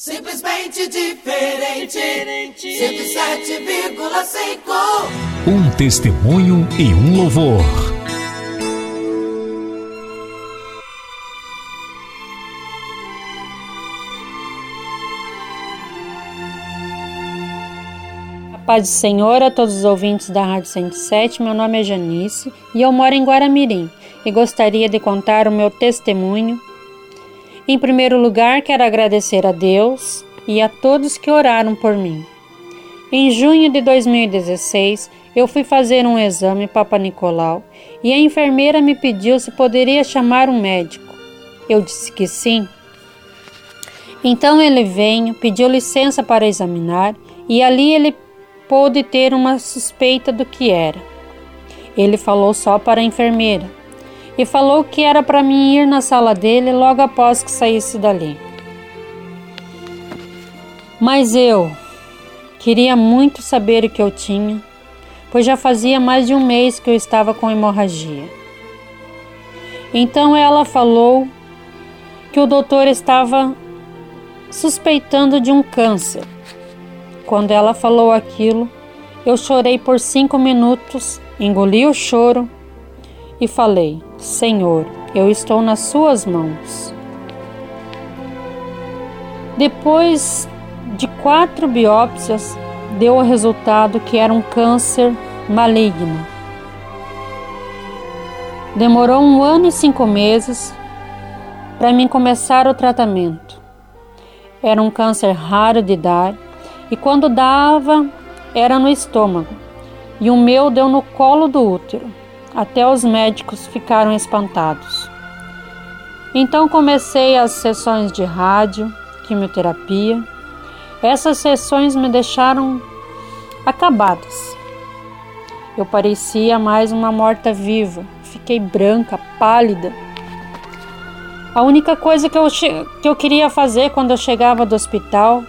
Simplesmente diferente. 107,5. Um testemunho e um louvor. A paz do Senhor a todos os ouvintes da Rádio 107. Meu nome é Janice e eu moro em Guaramirim e gostaria de contar o meu testemunho em primeiro lugar, quero agradecer a Deus e a todos que oraram por mim. Em junho de 2016, eu fui fazer um exame Papa Nicolau e a enfermeira me pediu se poderia chamar um médico. Eu disse que sim. Então ele veio, pediu licença para examinar e ali ele pôde ter uma suspeita do que era. Ele falou só para a enfermeira e falou que era para mim ir na sala dele logo após que saísse dali. Mas eu queria muito saber o que eu tinha, pois já fazia mais de um mês que eu estava com hemorragia. Então ela falou que o doutor estava suspeitando de um câncer. Quando ela falou aquilo, eu chorei por cinco minutos, engoli o choro e falei: Senhor, eu estou nas Suas mãos. Depois de quatro biópsias, deu o resultado que era um câncer maligno. Demorou um ano e cinco meses para mim começar o tratamento. Era um câncer raro de dar e quando dava era no estômago e o meu deu no colo do útero. Até os médicos ficaram espantados. Então comecei as sessões de rádio, quimioterapia. Essas sessões me deixaram acabadas. Eu parecia mais uma morta-viva, fiquei branca, pálida. A única coisa que eu, que eu queria fazer quando eu chegava do hospital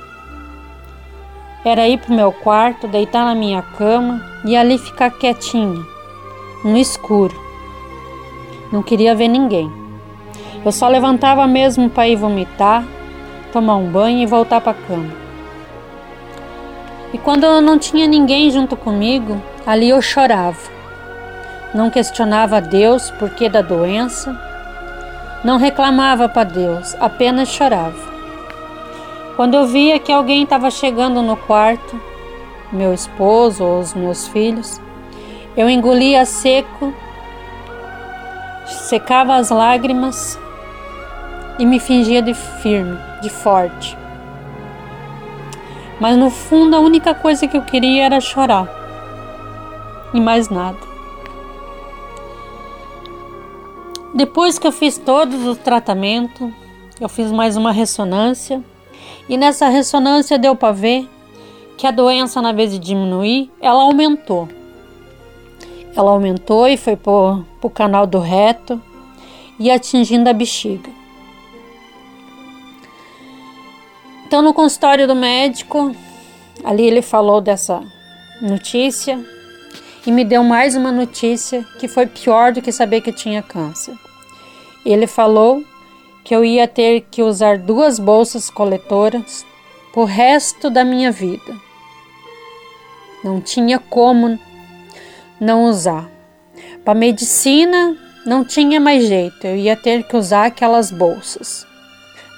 era ir para o meu quarto, deitar na minha cama e ali ficar quietinha no escuro. Não queria ver ninguém. Eu só levantava mesmo para ir vomitar, tomar um banho e voltar para a cama. E quando eu não tinha ninguém junto comigo, ali eu chorava. Não questionava Deus por que da doença, não reclamava para Deus, apenas chorava. Quando eu via que alguém estava chegando no quarto, meu esposo ou os meus filhos, eu engolia seco, secava as lágrimas e me fingia de firme, de forte. Mas no fundo a única coisa que eu queria era chorar. E mais nada. Depois que eu fiz todos os tratamentos, eu fiz mais uma ressonância. E nessa ressonância deu para ver que a doença, na vez de diminuir, ela aumentou. Ela aumentou e foi para o canal do reto e atingindo a bexiga. Então, no consultório do médico, ali ele falou dessa notícia e me deu mais uma notícia que foi pior do que saber que tinha câncer. Ele falou que eu ia ter que usar duas bolsas coletoras por resto da minha vida. Não tinha como não usar. Para medicina não tinha mais jeito, eu ia ter que usar aquelas bolsas.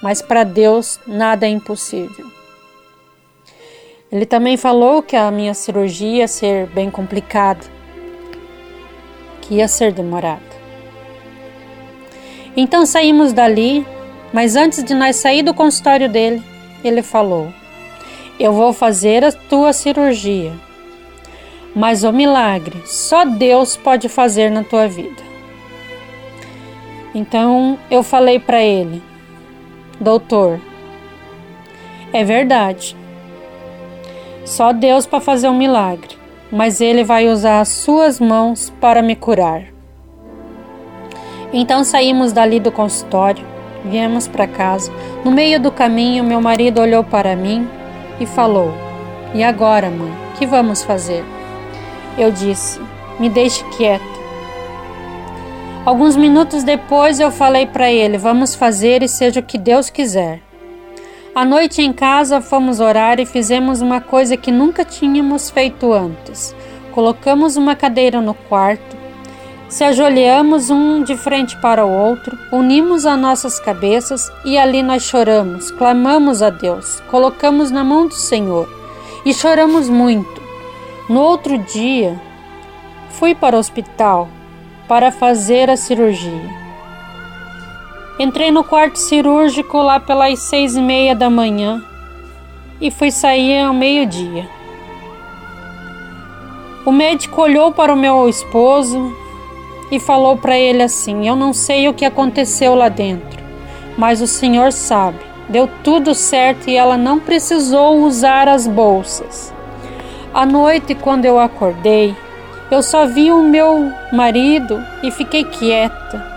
Mas para Deus nada é impossível. Ele também falou que a minha cirurgia ia ser bem complicada, que ia ser demorada. Então saímos dali, mas antes de nós sair do consultório dele, ele falou: Eu vou fazer a tua cirurgia mas o milagre só Deus pode fazer na tua vida. Então eu falei para ele, doutor, é verdade. Só Deus para fazer um milagre, mas Ele vai usar as suas mãos para me curar. Então saímos dali do consultório, viemos para casa. No meio do caminho, meu marido olhou para mim e falou: E agora, mãe, que vamos fazer? Eu disse: Me deixe quieta. Alguns minutos depois eu falei para ele: Vamos fazer e seja o que Deus quiser. À noite em casa fomos orar e fizemos uma coisa que nunca tínhamos feito antes. Colocamos uma cadeira no quarto, se ajoelhamos um de frente para o outro, unimos as nossas cabeças e ali nós choramos, clamamos a Deus, colocamos na mão do Senhor e choramos muito. No outro dia, fui para o hospital para fazer a cirurgia. Entrei no quarto cirúrgico lá pelas seis e meia da manhã e fui sair ao meio-dia. O médico olhou para o meu esposo e falou para ele assim: Eu não sei o que aconteceu lá dentro, mas o senhor sabe. Deu tudo certo e ela não precisou usar as bolsas. À noite, quando eu acordei, eu só vi o meu marido e fiquei quieta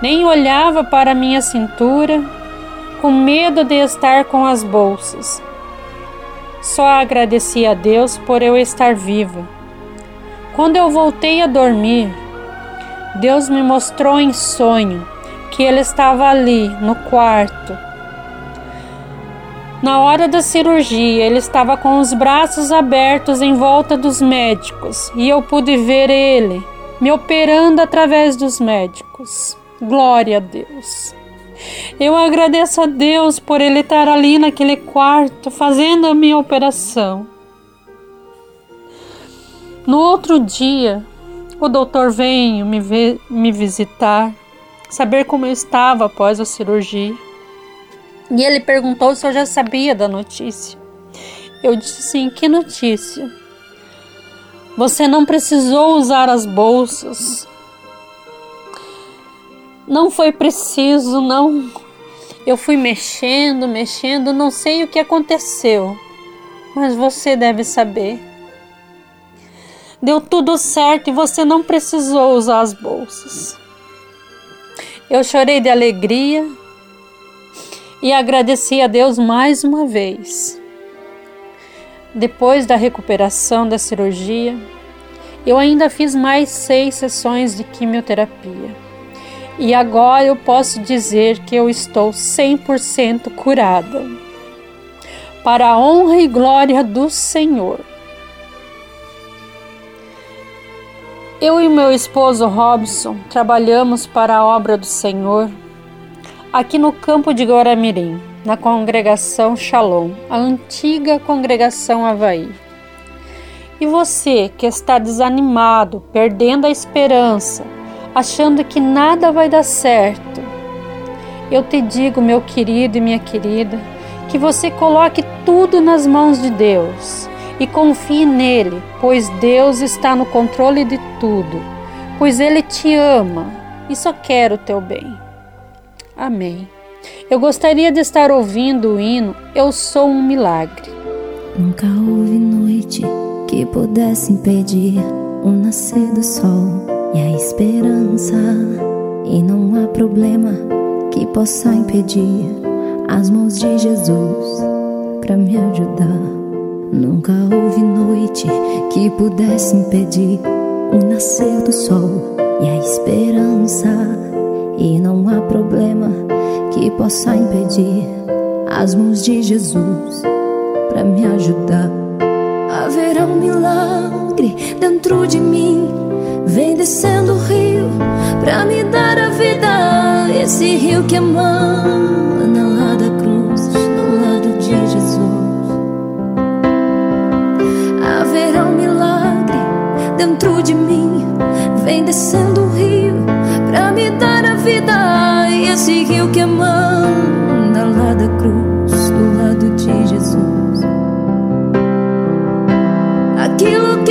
nem olhava para minha cintura, com medo de estar com as bolsas. Só agradeci a Deus por eu estar viva. Quando eu voltei a dormir, Deus me mostrou em sonho que Ele estava ali no quarto. Na hora da cirurgia, ele estava com os braços abertos em volta dos médicos e eu pude ver ele me operando através dos médicos. Glória a Deus. Eu agradeço a Deus por Ele estar ali naquele quarto fazendo a minha operação. No outro dia, o doutor veio me, me visitar, saber como eu estava após a cirurgia. E ele perguntou se eu já sabia da notícia. Eu disse sim, que notícia? Você não precisou usar as bolsas, não foi preciso, não. Eu fui mexendo, mexendo, não sei o que aconteceu, mas você deve saber. Deu tudo certo e você não precisou usar as bolsas. Eu chorei de alegria e agradeci a Deus mais uma vez. Depois da recuperação da cirurgia, eu ainda fiz mais seis sessões de quimioterapia e agora eu posso dizer que eu estou 100% curada. Para a honra e glória do Senhor. Eu e meu esposo Robson trabalhamos para a obra do Senhor aqui no campo de Guaramirim, na congregação Shalom, a antiga congregação Havaí. E você que está desanimado, perdendo a esperança, achando que nada vai dar certo. Eu te digo, meu querido e minha querida, que você coloque tudo nas mãos de Deus e confie nele, pois Deus está no controle de tudo, pois ele te ama e só quer o teu bem. Amém. Eu gostaria de estar ouvindo o hino Eu Sou um Milagre. Nunca houve noite que pudesse impedir o nascer do sol e a esperança. E não há problema que possa impedir as mãos de Jesus para me ajudar. Nunca houve noite que pudesse impedir o nascer do sol e a esperança. E não há problema que possa impedir as mãos de Jesus para me ajudar. Haverá um milagre dentro de mim Vem descendo o rio pra me dar a vida. Esse rio que emana lá da cruz, do lado de Jesus. Haverá um milagre dentro de mim. Vem descendo o rio pra me dar vida. Esse rio que emana lá da cruz, do lado de Jesus. Aquilo que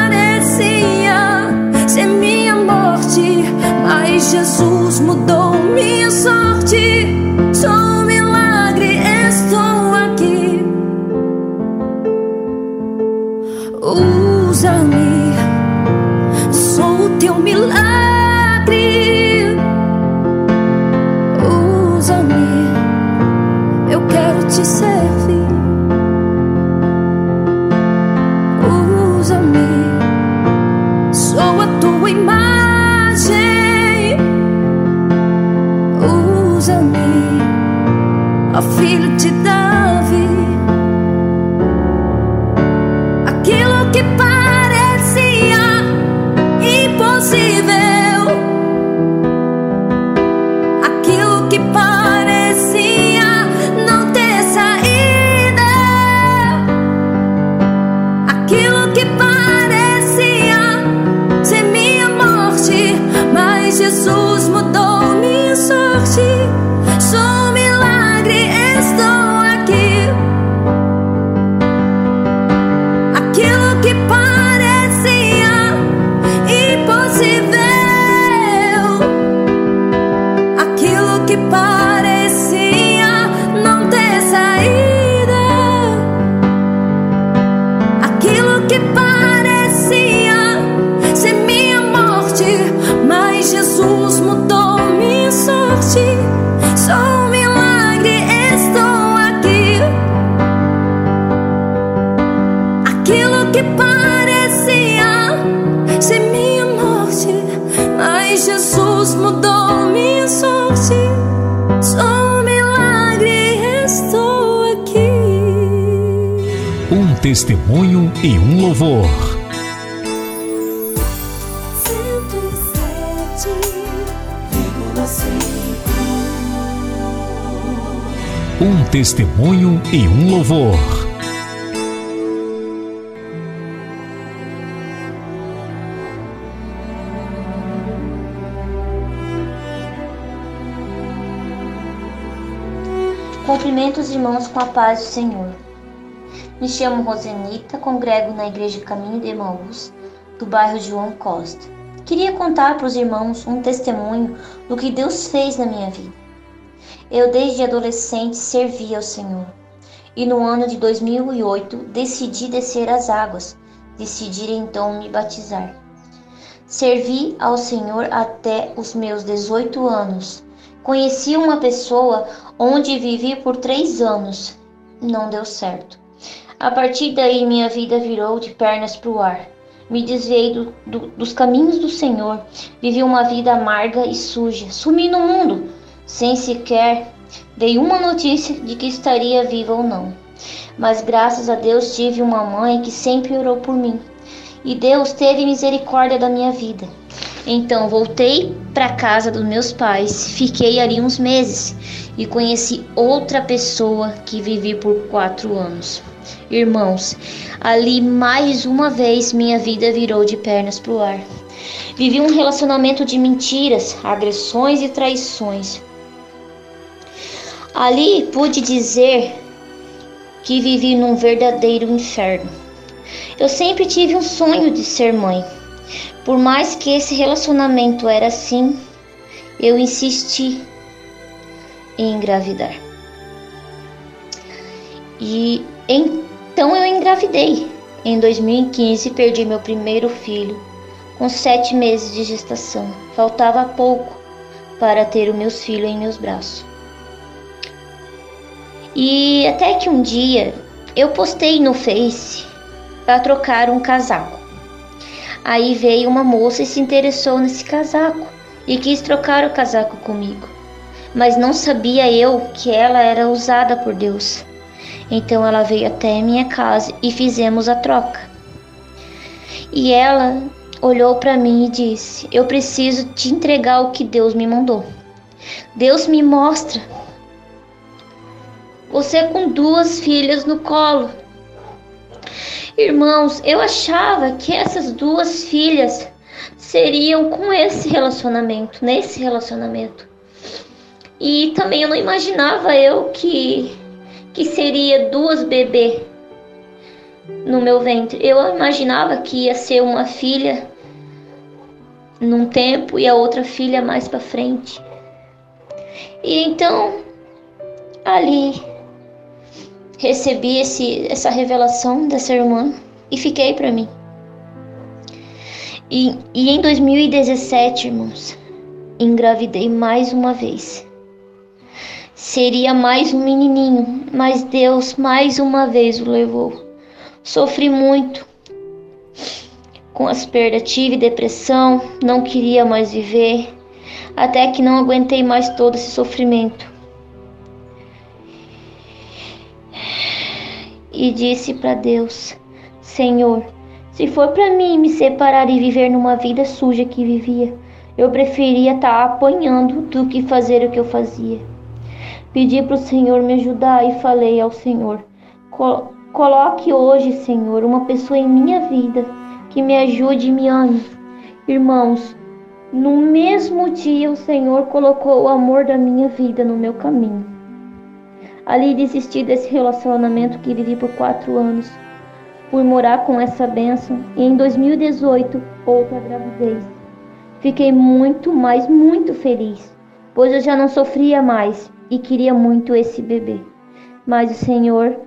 Jesus mudou minha sorte. Sou um milagre, estou aqui. Usa-me, sou o teu milagre. E um louvor. Cumprimento os irmãos com a paz do Senhor. Me chamo Rosenita, congrego na Igreja Caminho de Emaús, do bairro João Costa. Queria contar para os irmãos um testemunho do que Deus fez na minha vida. Eu, desde adolescente, servi ao Senhor. E no ano de 2008, decidi descer as águas, decidi então me batizar. Servi ao Senhor até os meus 18 anos. Conheci uma pessoa onde vivi por três anos. Não deu certo. A partir daí, minha vida virou de pernas para o ar. Me desviei do, do, dos caminhos do Senhor. Vivi uma vida amarga e suja. Sumi no mundo, sem sequer dei uma notícia de que estaria viva ou não. Mas graças a Deus tive uma mãe que sempre orou por mim. E Deus teve misericórdia da minha vida. Então voltei para casa dos meus pais, fiquei ali uns meses e conheci outra pessoa que vivi por quatro anos. Irmãos, ali mais uma vez minha vida virou de pernas pro ar. Vivi um relacionamento de mentiras, agressões e traições. Ali pude dizer que vivi num verdadeiro inferno. Eu sempre tive um sonho de ser mãe. Por mais que esse relacionamento era assim, eu insisti em engravidar. E então eu engravidei. Em 2015 perdi meu primeiro filho com sete meses de gestação. Faltava pouco para ter os meus filhos em meus braços. E até que um dia eu postei no Face para trocar um casaco. Aí veio uma moça e se interessou nesse casaco e quis trocar o casaco comigo. Mas não sabia eu que ela era usada por Deus. Então ela veio até minha casa e fizemos a troca. E ela olhou para mim e disse: Eu preciso te entregar o que Deus me mandou. Deus me mostra você com duas filhas no colo. Irmãos, eu achava que essas duas filhas seriam com esse relacionamento, nesse relacionamento. E também eu não imaginava eu que que seria duas bebês no meu ventre. Eu imaginava que ia ser uma filha num tempo e a outra filha mais para frente. E então ali recebi esse, essa revelação dessa irmã e fiquei para mim. E, e em 2017, irmãos, engravidei mais uma vez. Seria mais um menininho, mas Deus mais uma vez o levou. Sofri muito com as perdas, tive depressão, não queria mais viver, até que não aguentei mais todo esse sofrimento. E disse para Deus: Senhor, se for para mim me separar e viver numa vida suja que vivia, eu preferia estar tá apanhando do que fazer o que eu fazia. Pedi para o Senhor me ajudar e falei ao Senhor: Coloque hoje, Senhor, uma pessoa em minha vida que me ajude e me ame. Irmãos, no mesmo dia o Senhor colocou o amor da minha vida no meu caminho. Ali desisti desse relacionamento que vivi por quatro anos por morar com essa bênção e em 2018 outra gravidez. Fiquei muito, mas muito feliz, pois eu já não sofria mais e queria muito esse bebê. Mas o Senhor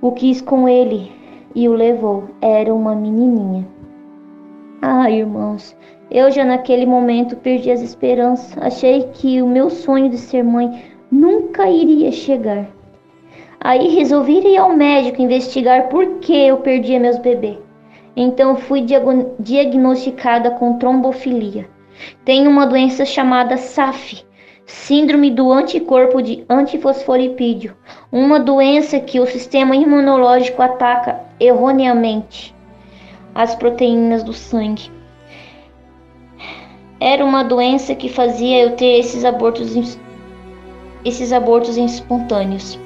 o quis com ele e o levou. Era uma menininha. Ah, irmãos, eu já naquele momento perdi as esperanças. Achei que o meu sonho de ser mãe nunca iria chegar. Aí resolvi ir ao médico investigar por que eu perdia meus bebês. Então fui diagnosticada com trombofilia. Tenho uma doença chamada SAF, Síndrome do anticorpo de antifosfolipídio, uma doença que o sistema imunológico ataca erroneamente as proteínas do sangue. Era uma doença que fazia eu ter esses abortos esses abortos espontâneos.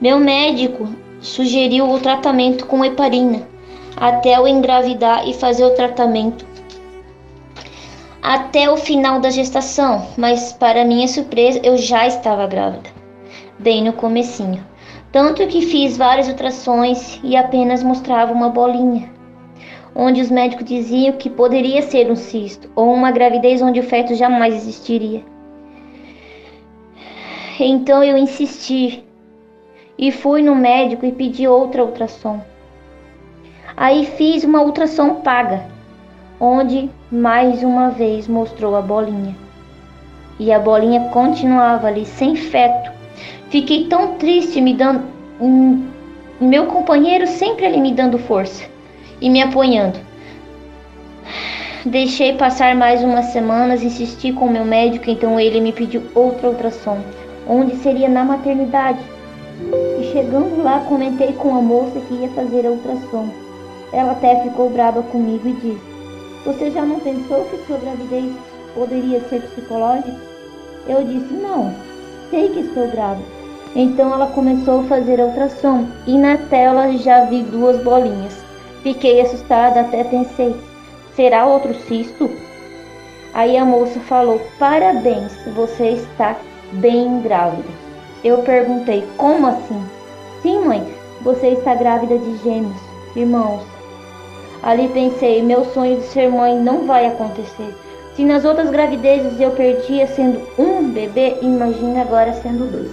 Meu médico sugeriu o tratamento com heparina até eu engravidar e fazer o tratamento até o final da gestação, mas para minha surpresa eu já estava grávida, bem no comecinho. Tanto que fiz várias ultrações e apenas mostrava uma bolinha, onde os médicos diziam que poderia ser um cisto ou uma gravidez onde o feto jamais existiria. Então eu insisti e fui no médico e pedi outra ultrassom. Aí fiz uma ultrassom paga, onde mais uma vez mostrou a bolinha. E a bolinha continuava ali sem feto. Fiquei tão triste me dando um, meu companheiro sempre ali me dando força e me apoiando. Deixei passar mais umas semanas, insisti com meu médico, então ele me pediu outra ultrassom, onde seria na maternidade. E chegando lá, comentei com a moça que ia fazer a ultrassom. Ela até ficou brava comigo e disse: Você já não pensou que sua gravidez poderia ser psicológica? Eu disse: Não, sei que estou grávida. Então ela começou a fazer a ultrassom e na tela já vi duas bolinhas. Fiquei assustada, até pensei: será outro cisto? Aí a moça falou: Parabéns, você está bem grávida. Eu perguntei: Como assim? Sim, mãe, você está grávida de gêmeos, irmãos. Ali pensei: Meu sonho de ser mãe não vai acontecer. Se nas outras gravidezes eu perdia sendo um bebê, imagine agora sendo dois.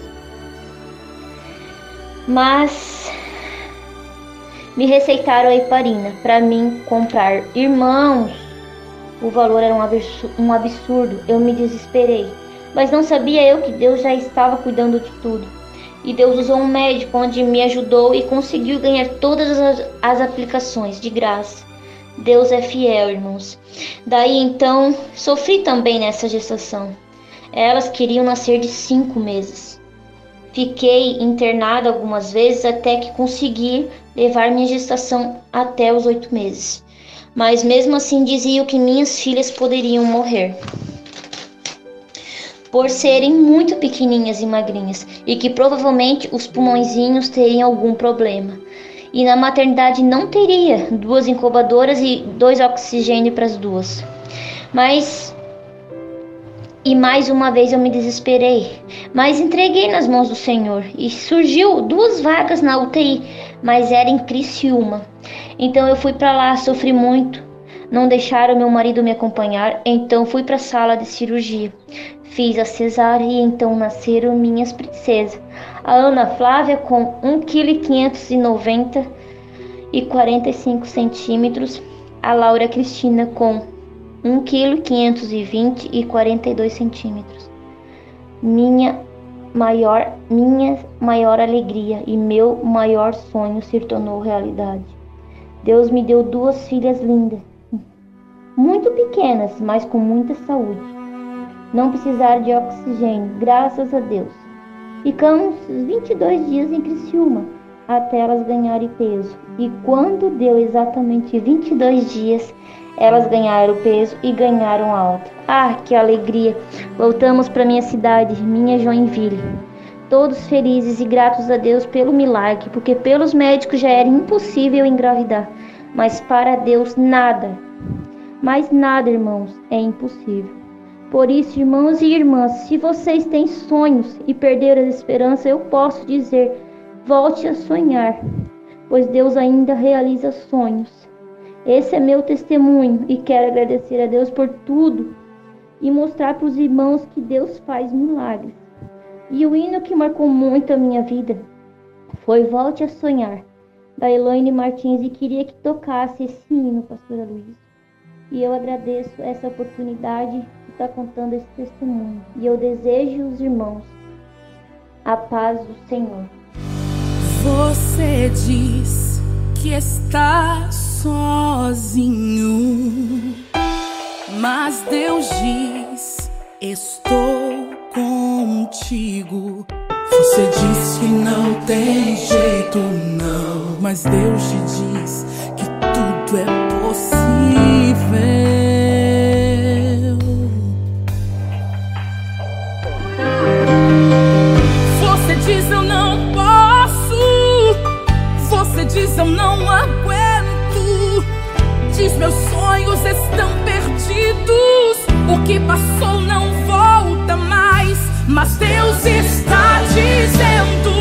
Mas me receitaram a heparina para mim comprar. Irmãos, o valor era um absurdo. Eu me desesperei. Mas não sabia eu que Deus já estava cuidando de tudo. E Deus usou um médico onde me ajudou e conseguiu ganhar todas as, as aplicações de graça. Deus é fiel, irmãos. Daí então, sofri também nessa gestação. Elas queriam nascer de cinco meses. Fiquei internada algumas vezes até que consegui levar minha gestação até os oito meses. Mas mesmo assim diziam que minhas filhas poderiam morrer por serem muito pequenininhas e magrinhas e que provavelmente os pulmõezinhos teriam algum problema. E na maternidade não teria duas incubadoras e dois oxigênio para as duas. Mas E mais uma vez eu me desesperei, mas entreguei nas mãos do Senhor e surgiu duas vagas na UTI, mas era em Criciúma. Então eu fui para lá, sofri muito. Não deixaram meu marido me acompanhar, então fui para a sala de cirurgia. Fiz a cesárea e então nasceram minhas princesas. A Ana Flávia com 1,590 kg e 45 centímetros. A Laura Cristina com 1,520 kg e 42 centímetros. Minha maior, minha maior alegria e meu maior sonho se tornou realidade. Deus me deu duas filhas lindas, muito pequenas, mas com muita saúde não precisar de oxigênio, graças a Deus. Ficamos 22 dias em Criciúma até elas ganharem peso. E quando deu exatamente 22 dias, elas ganharam peso e ganharam alta. Ah, que alegria! Voltamos para minha cidade, minha Joinville. Todos felizes e gratos a Deus pelo milagre, porque pelos médicos já era impossível engravidar, mas para Deus nada, mas nada, irmãos, é impossível. Por isso, irmãos e irmãs, se vocês têm sonhos e perderam a esperança, eu posso dizer: volte a sonhar, pois Deus ainda realiza sonhos. Esse é meu testemunho e quero agradecer a Deus por tudo e mostrar para os irmãos que Deus faz milagres. E o hino que marcou muito a minha vida foi Volte a Sonhar, da Elaine Martins, e queria que tocasse esse hino, pastora Luiz. E eu agradeço essa oportunidade está contando esse testemunho. E eu desejo os irmãos a paz do Senhor. Você diz que está sozinho, mas Deus diz: Estou contigo. Você diz que não tem jeito, não, mas Deus te diz que tudo é possível. Eu não aguento. Diz meus sonhos estão perdidos. O que passou não volta mais. Mas Deus está dizendo: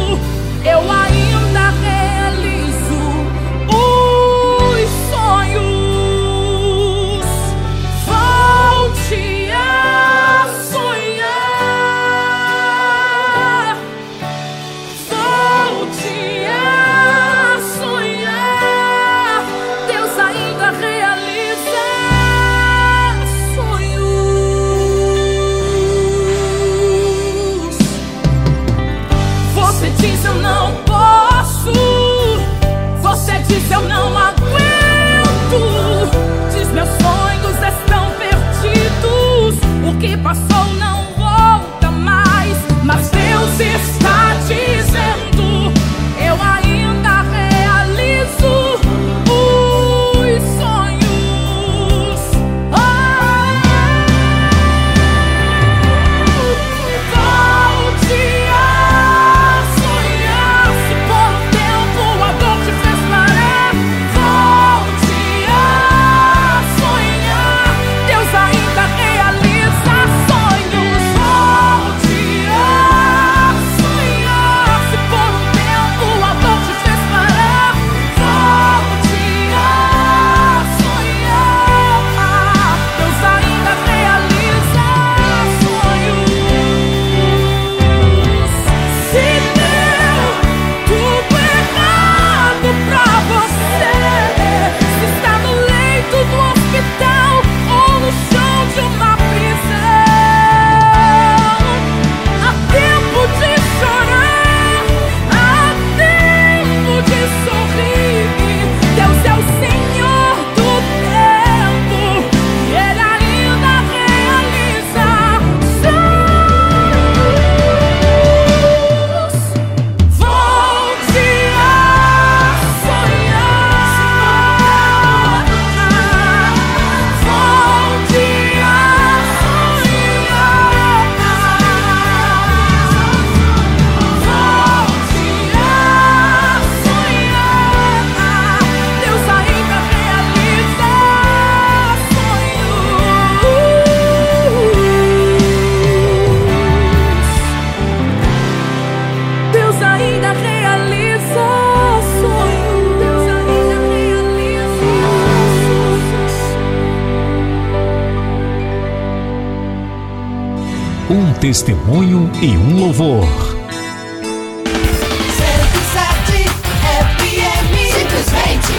testemunho e um louvor. 107 FM, simplesmente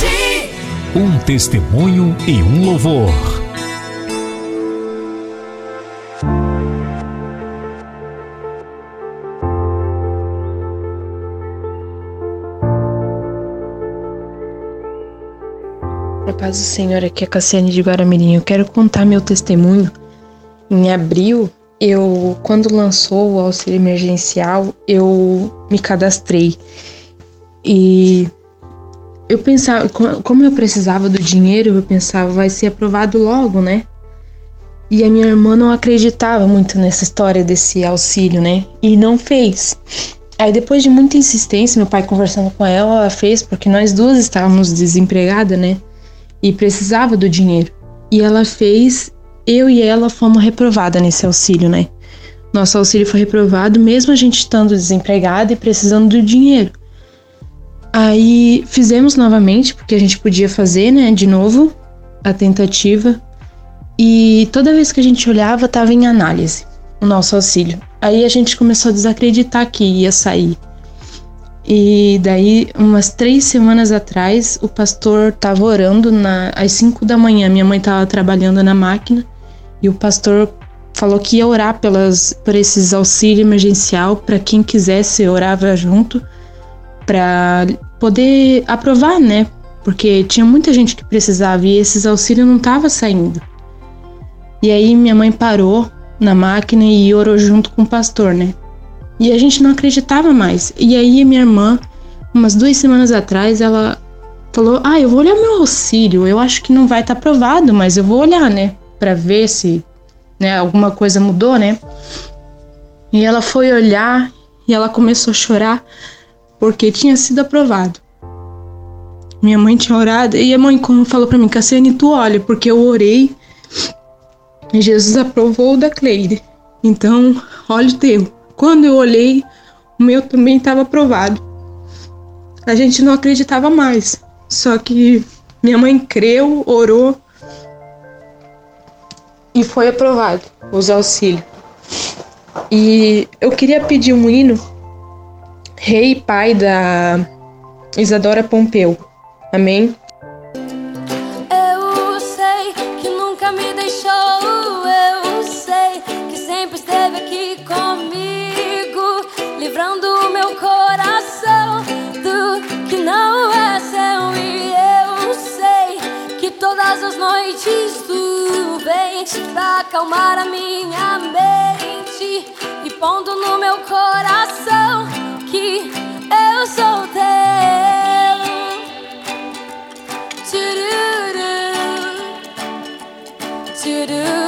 diferente. Um testemunho e um louvor. A paz do Senhor, aqui é a Cassiane de Guaramirim. Eu quero contar meu testemunho. Em abril, eu, quando lançou o auxílio emergencial, eu me cadastrei. E eu pensava, co- como eu precisava do dinheiro, eu pensava, vai ser aprovado logo, né? E a minha irmã não acreditava muito nessa história desse auxílio, né? E não fez. Aí depois de muita insistência, meu pai conversando com ela, ela fez, porque nós duas estávamos desempregadas, né? e precisava do dinheiro. E ela fez, eu e ela fomos reprovada nesse auxílio, né? Nosso auxílio foi reprovado, mesmo a gente estando desempregada e precisando do dinheiro. Aí fizemos novamente, porque a gente podia fazer, né, de novo, a tentativa. E toda vez que a gente olhava, estava em análise o nosso auxílio. Aí a gente começou a desacreditar que ia sair. E daí, umas três semanas atrás, o pastor estava orando na, às cinco da manhã. Minha mãe estava trabalhando na máquina e o pastor falou que ia orar pelas, por esses auxílio emergencial para quem quisesse orava junto para poder aprovar, né? Porque tinha muita gente que precisava e esses auxílios não estavam saindo. E aí minha mãe parou na máquina e orou junto com o pastor, né? E a gente não acreditava mais. E aí minha irmã, umas duas semanas atrás, ela falou: "Ah, eu vou olhar meu auxílio. Eu acho que não vai estar aprovado, mas eu vou olhar, né, para ver se, né, alguma coisa mudou, né?" E ela foi olhar e ela começou a chorar porque tinha sido aprovado. Minha mãe tinha orado e a mãe como falou para mim: "Cassiane, tu olha, porque eu orei e Jesus aprovou o da Cleide. Então, olha o teu." Quando eu olhei, o meu também estava aprovado. A gente não acreditava mais. Só que minha mãe creu, orou e foi aprovado os auxílios. E eu queria pedir um hino, Rei e Pai da Isadora Pompeu. Amém? Eu sei que nunca me deixou. Eu sei que sempre esteve aqui comigo, livrando meu coração do que não é seu. E eu sei que todas as noites vem pra acalmar a minha mente e pondo no meu coração que eu sou teu. Tchururu, tchururu.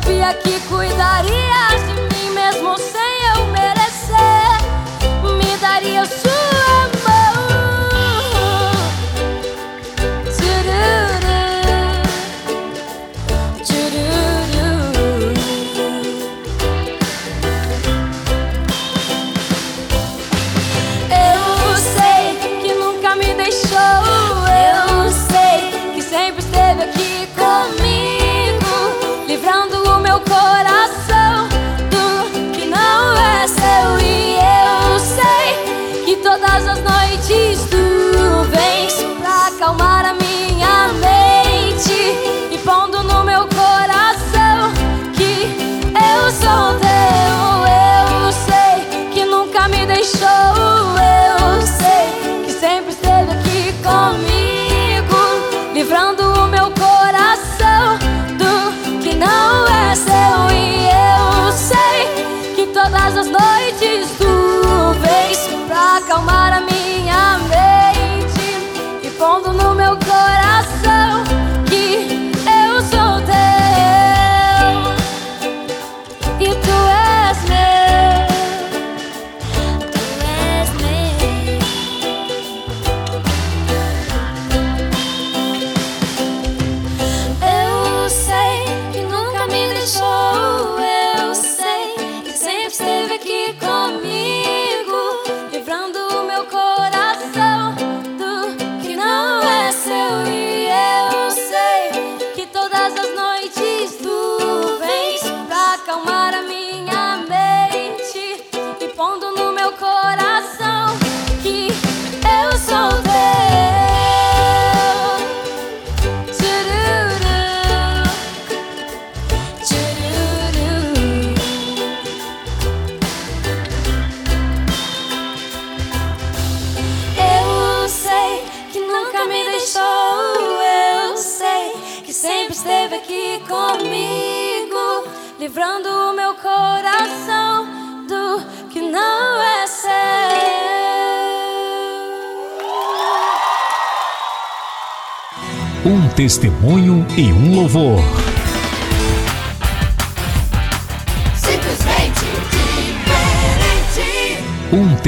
Sabia que cuidarias de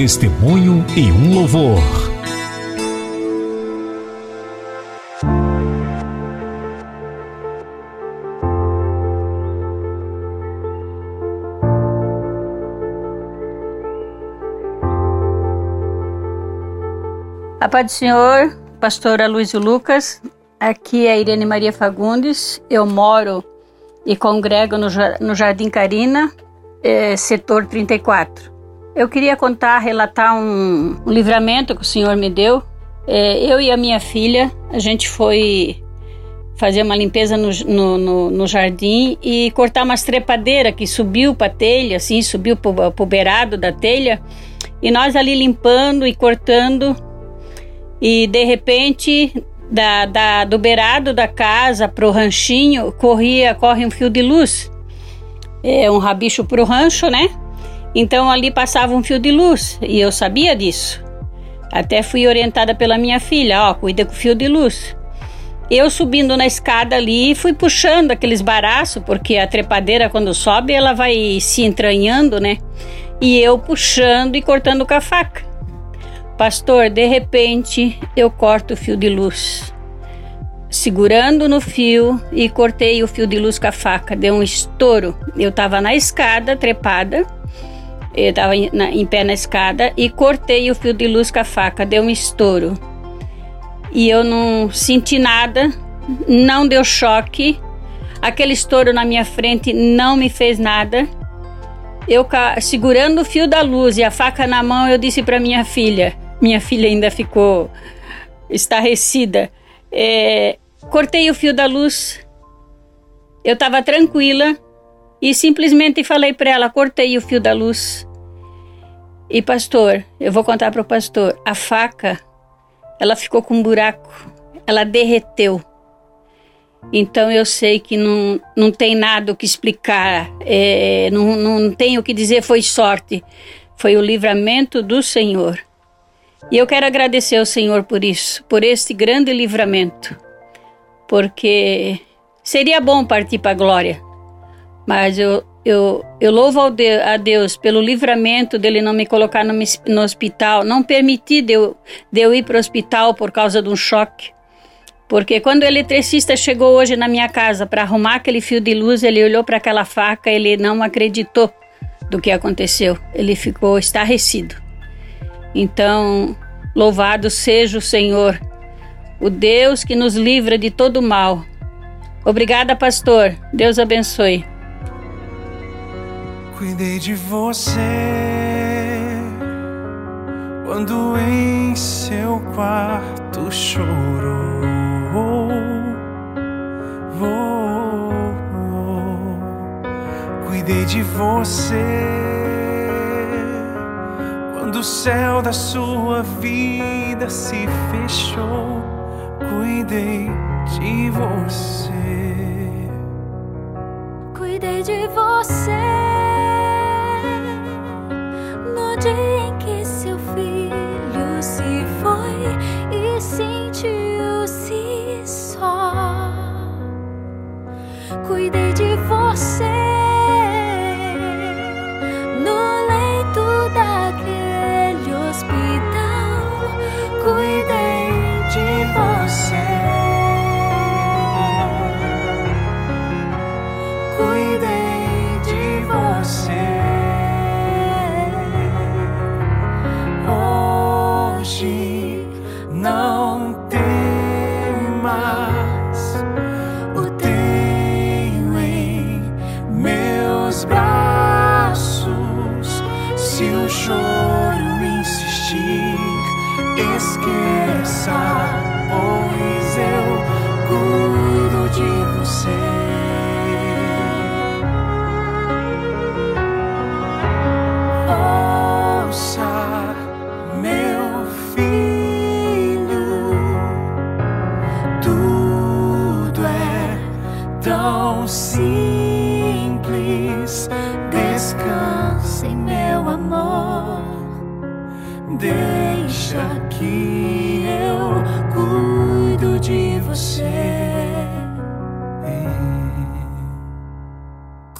testemunho e um louvor. A paz do Senhor, pastora Luiz Lucas, aqui é Irene Maria Fagundes, eu moro e congrego no Jardim Carina, eh, setor 34. Eu queria contar, relatar um, um livramento que o Senhor me deu. Eh, eu e a minha filha, a gente foi fazer uma limpeza no, no, no- no jardim e cortar umas trepadeiras que subiu para a telha, assim, subiu para o beirado da telha. E nós ali limpando e cortando e de repente, da, da- do beirado da casa pro ranchinho, corria, corre um fio de luz. É um rabicho pro rancho, né? Então ali passava um fio de luz e eu sabia disso. Até fui orientada pela minha filha, ó, cuida com o fio de luz. Eu subindo na escada ali, fui puxando aqueles baraços, porque a trepadeira quando sobe, ela vai se entranhando, né? E eu puxando e cortando com a faca. Pastor, de repente eu corto o fio de luz. Segurando no fio e cortei o fio de luz com a faca. Deu um estouro. Eu estava na escada, trepada. Eu estava em, em pé na escada e cortei o fio de luz com a faca. Deu um estouro. E eu não senti nada, não deu choque. Aquele estouro na minha frente não me fez nada. Eu segurando o fio da luz e a faca na mão, eu disse para minha filha. Minha filha ainda ficou estarrecida. É, cortei o fio da luz. Eu estava tranquila e simplesmente falei para ela: cortei o fio da luz. E pastor, eu vou contar para o pastor: a faca, ela ficou com um buraco, ela derreteu. Então eu sei que não, não tem nada o que explicar, é, não, não tenho o que dizer, foi sorte, foi o livramento do Senhor. E eu quero agradecer ao Senhor por isso, por este grande livramento, porque seria bom partir para a glória, mas eu, eu, eu louvo a Deus pelo livramento dele não me colocar no, no hospital, não permitir de eu, de eu ir para o hospital por causa de um choque. Porque quando o eletricista chegou hoje na minha casa para arrumar aquele fio de luz, ele olhou para aquela faca, ele não acreditou do que aconteceu. Ele ficou estarrecido. Então, louvado seja o Senhor, o Deus que nos livra de todo mal. Obrigada, pastor. Deus abençoe. Cuidei de você quando em seu quarto chorou. Cuidei de você quando o céu da sua vida se fechou. Cuidei de você. Cuidei de você no dia em que seu filho se foi e sentiu-se só. Cuidei de você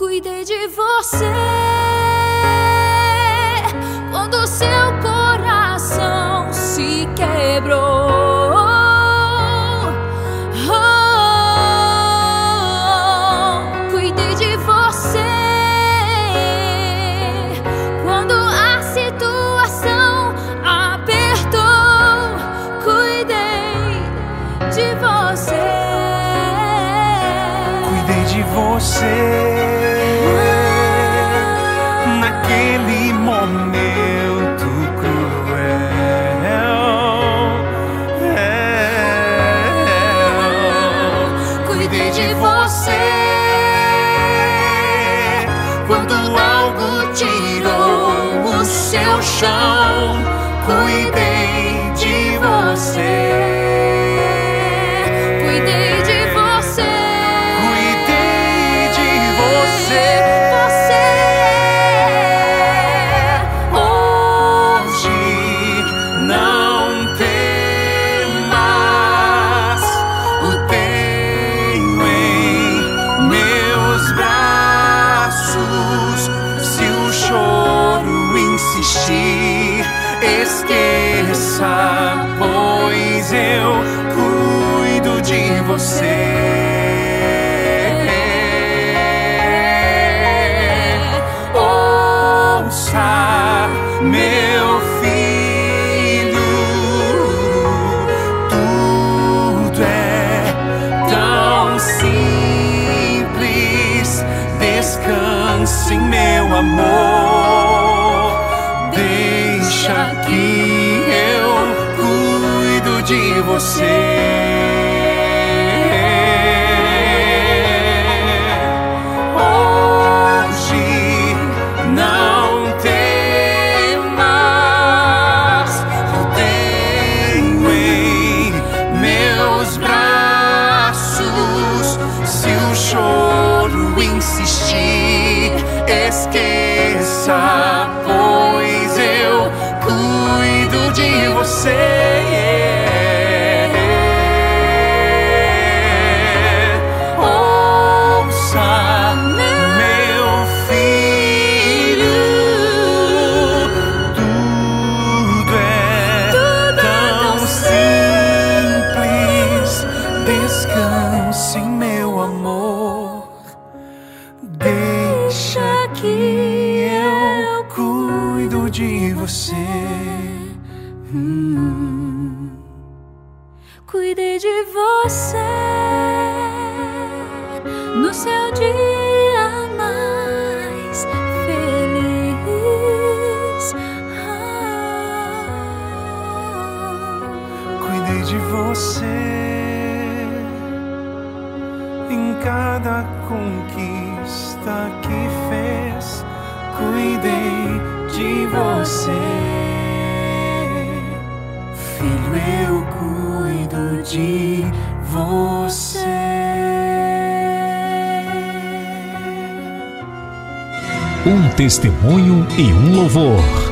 Cuidei de você testemunho e um louvor.